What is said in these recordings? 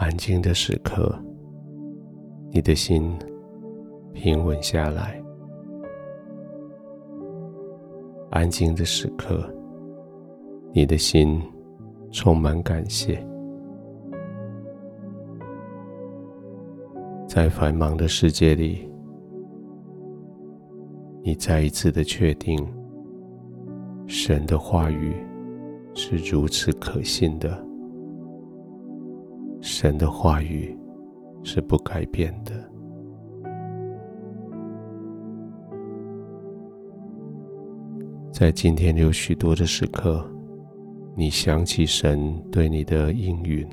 安静的时刻，你的心平稳下来。安静的时刻，你的心充满感谢。在繁忙的世界里，你再一次的确定，神的话语是如此可信的。神的话语是不改变的。在今天有许多的时刻，你想起神对你的应允，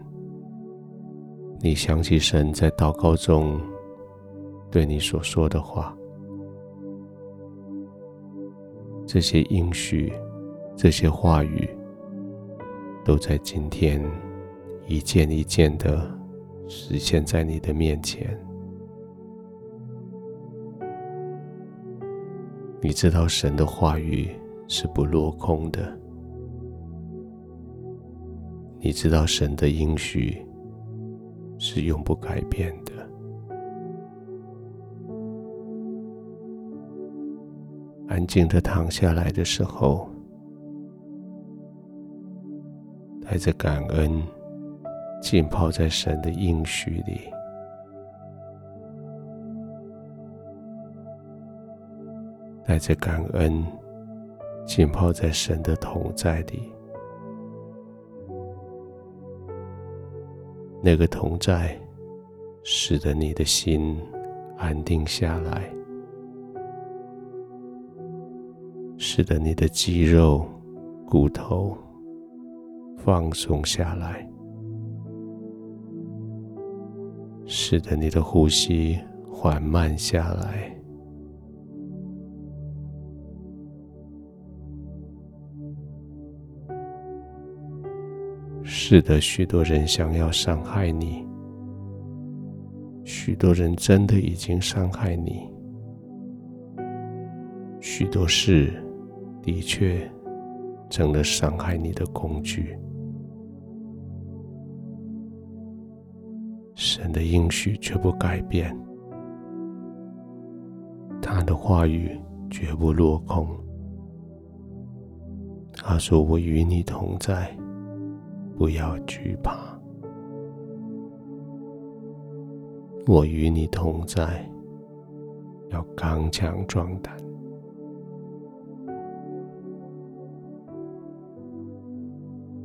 你想起神在祷告中对你所说的话，这些应许，这些话语，都在今天。一件一件的实现在你的面前，你知道神的话语是不落空的，你知道神的应许是永不改变的。安静的躺下来的时候，带着感恩。浸泡在神的应许里，带着感恩，浸泡在神的同在里。那个同在，使得你的心安定下来，使得你的肌肉、骨头放松下来。使得你的呼吸缓慢下来。是的，许多人想要伤害你，许多人真的已经伤害你，许多事的确成了伤害你的工具。神的应许却不改变，他的话语绝不落空。他说：“我与你同在，不要惧怕。我与你同在，要刚强壮胆。”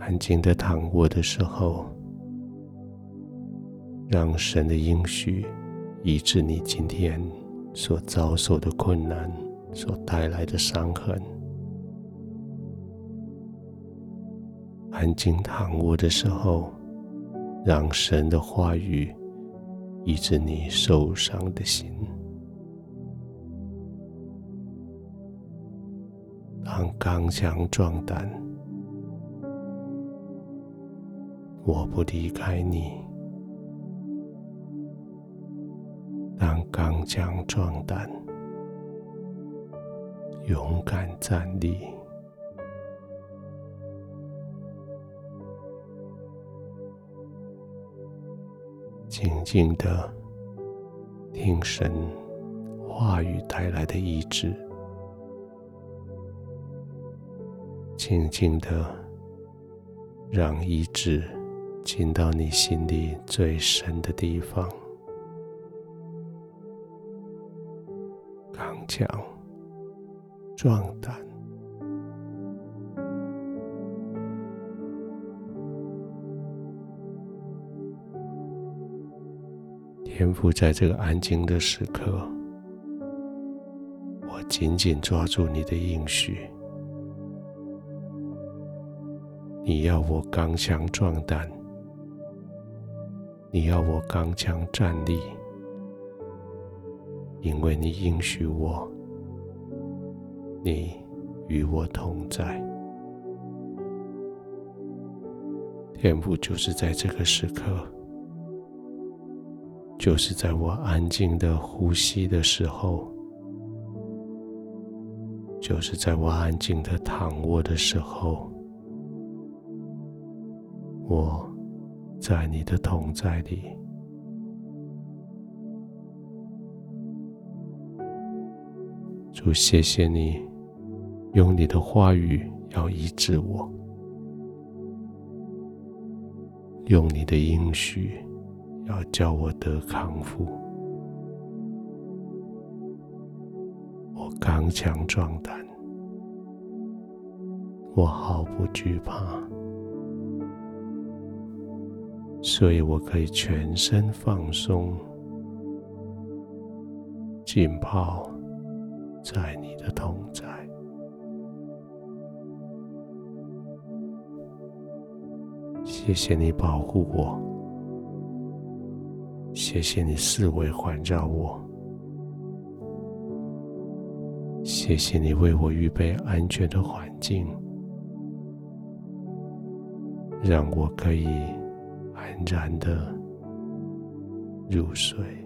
安静的躺卧的时候。让神的应许医治你今天所遭受的困难所带来的伤痕。安静躺卧的时候，让神的话语医治你受伤的心。当刚强壮胆，我不离开你。当刚强壮胆，勇敢站立，静静的听神话语带来的医治，静静的让医治进到你心里最深的地方。强壮胆，天赋，在这个安静的时刻，我紧紧抓住你的应许。你要我刚强壮胆，你要我刚强站立。因为你应许我，你与我同在。天父就是在这个时刻，就是在我安静的呼吸的时候，就是在我安静的躺卧的时候，我在你的同在里。主，谢谢你用你的话语要医治我，用你的应许要叫我得康复。我刚强壮胆，我毫不惧怕，所以我可以全身放松，浸泡。在你的同在，谢谢你保护我，谢谢你四围环绕我，谢谢你为我预备安全的环境，让我可以安然的入睡。